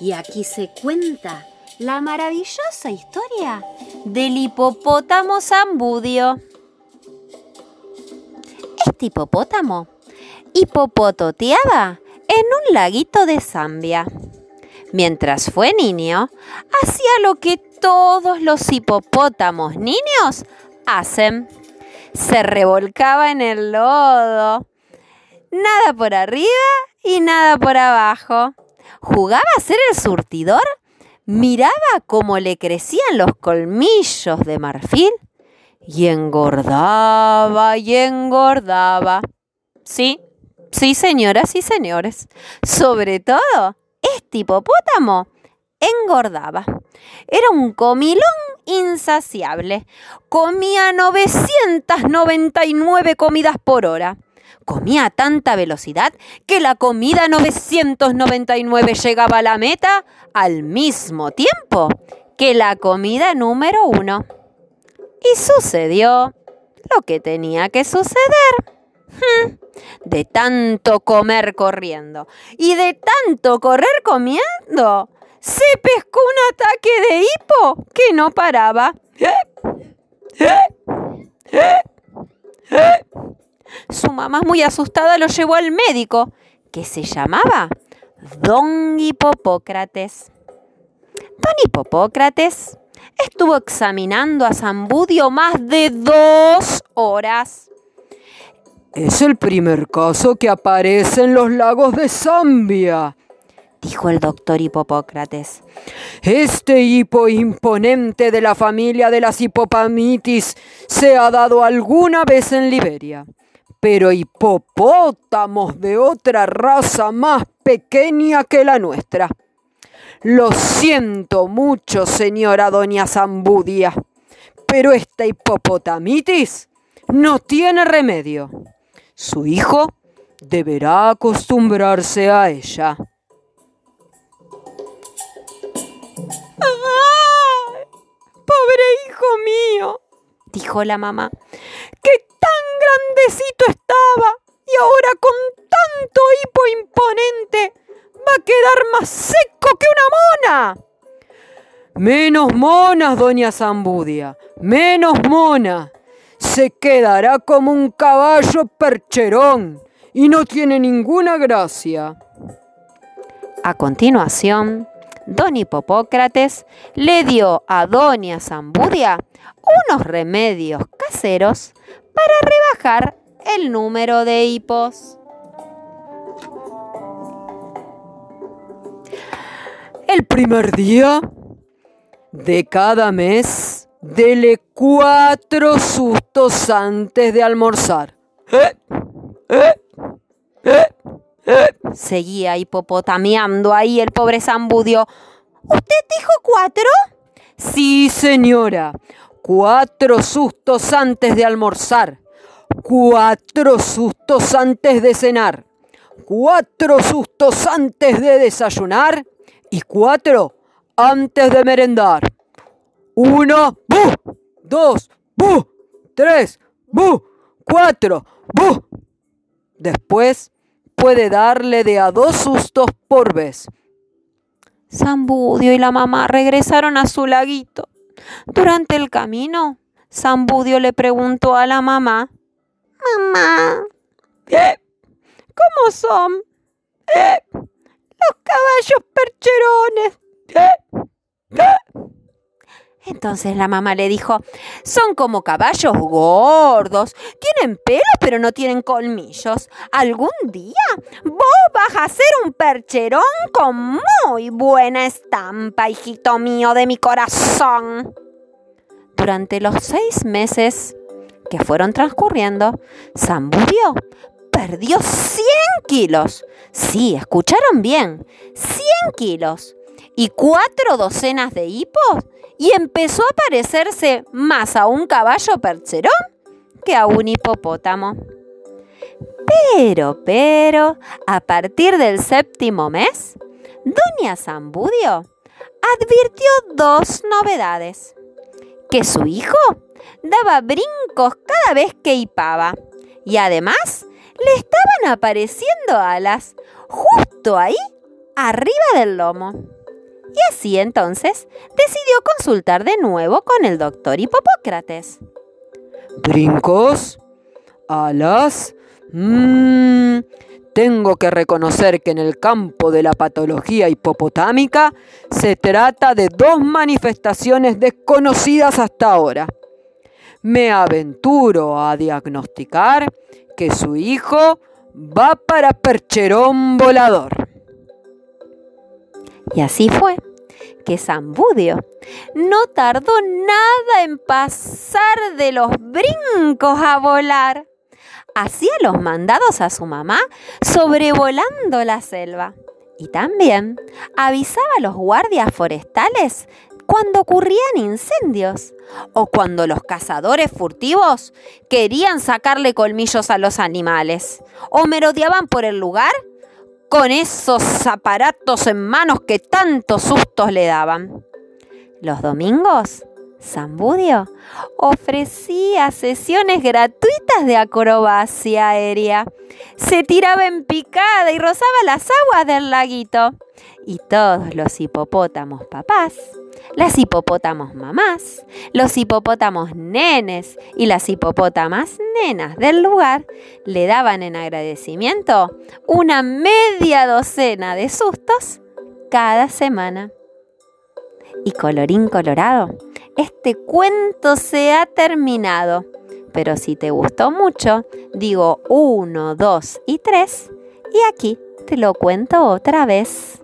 Y aquí se cuenta la maravillosa historia del hipopótamo Zambudio. Este hipopótamo hipopototeaba en un laguito de Zambia. Mientras fue niño, hacía lo que todos los hipopótamos niños hacen. Se revolcaba en el lodo. Nada por arriba y nada por abajo jugaba a ser el surtidor, miraba cómo le crecían los colmillos de marfil y engordaba y engordaba. Sí, sí, señoras y señores. Sobre todo, este hipopótamo engordaba. Era un comilón insaciable. Comía 999 comidas por hora comía a tanta velocidad que la comida 999 llegaba a la meta al mismo tiempo que la comida número uno. Y sucedió lo que tenía que suceder. De tanto comer corriendo y de tanto correr comiendo, se pescó un ataque de hipo que no paraba. Su mamá, muy asustada, lo llevó al médico, que se llamaba Don Hipopócrates. Don Hipopócrates estuvo examinando a Zambudio más de dos horas. Es el primer caso que aparece en los lagos de Zambia, dijo el doctor Hipopócrates. Este hipo imponente de la familia de las hipopamitis se ha dado alguna vez en Liberia pero hipopótamos de otra raza más pequeña que la nuestra. Lo siento mucho, señora doña Zambudia, pero esta hipopotamitis no tiene remedio. Su hijo deberá acostumbrarse a ella. ¡Ay! ¡Pobre hijo mío! dijo la mamá. ¡Qué tan grandecito estaba! Y ahora con tanto hipo imponente va a quedar más seco que una mona. Menos monas, doña Zambudia, menos mona. Se quedará como un caballo percherón y no tiene ninguna gracia. A continuación, don Hipopócrates le dio a doña Zambudia unos remedios caseros para rebajar el número de hipos. El primer día de cada mes, dele cuatro sustos antes de almorzar. Seguía hipopotamiando ahí el pobre Zambudio. ¿Usted dijo cuatro? Sí, señora cuatro sustos antes de almorzar, cuatro sustos antes de cenar, cuatro sustos antes de desayunar y cuatro antes de merendar. Uno, bu, dos, bu, tres, bu, cuatro, bu. Después puede darle de a dos sustos por vez. Zambudio y la mamá regresaron a su laguito. Durante el camino, Zambudio le preguntó a la mamá, Mamá, ¿cómo son los caballos percherones? Entonces la mamá le dijo, son como caballos gordos, tienen pelos pero no tienen colmillos. Algún día vos vas a ser un percherón con muy buena estampa, hijito mío de mi corazón. Durante los seis meses que fueron transcurriendo, Zambudio perdió 100 kilos. Sí, escucharon bien, 100 kilos. Y cuatro docenas de hipos y empezó a parecerse más a un caballo percherón que a un hipopótamo. Pero, pero, a partir del séptimo mes, Doña Zambudio advirtió dos novedades. Que su hijo daba brincos cada vez que hipaba y además le estaban apareciendo alas justo ahí arriba del lomo. Y así entonces decidió consultar de nuevo con el doctor Hipopócrates. ¿Brincos? ¿Alas? Mmm, tengo que reconocer que en el campo de la patología hipopotámica se trata de dos manifestaciones desconocidas hasta ahora. Me aventuro a diagnosticar que su hijo va para percherón volador. Y así fue que Zambudio no tardó nada en pasar de los brincos a volar. Hacía los mandados a su mamá sobrevolando la selva. Y también avisaba a los guardias forestales cuando ocurrían incendios o cuando los cazadores furtivos querían sacarle colmillos a los animales o merodeaban por el lugar con esos aparatos en manos que tantos sustos le daban. Los domingos, Zambudio ofrecía sesiones gratuitas de acrobacia aérea. Se tiraba en picada y rozaba las aguas del laguito. Y todos los hipopótamos papás las hipopótamos mamás, los hipopótamos nenes y las hipopótamas nenas del lugar le daban en agradecimiento una media docena de sustos cada semana. Y colorín colorado, este cuento se ha terminado. Pero si te gustó mucho, digo uno, dos y tres, y aquí te lo cuento otra vez.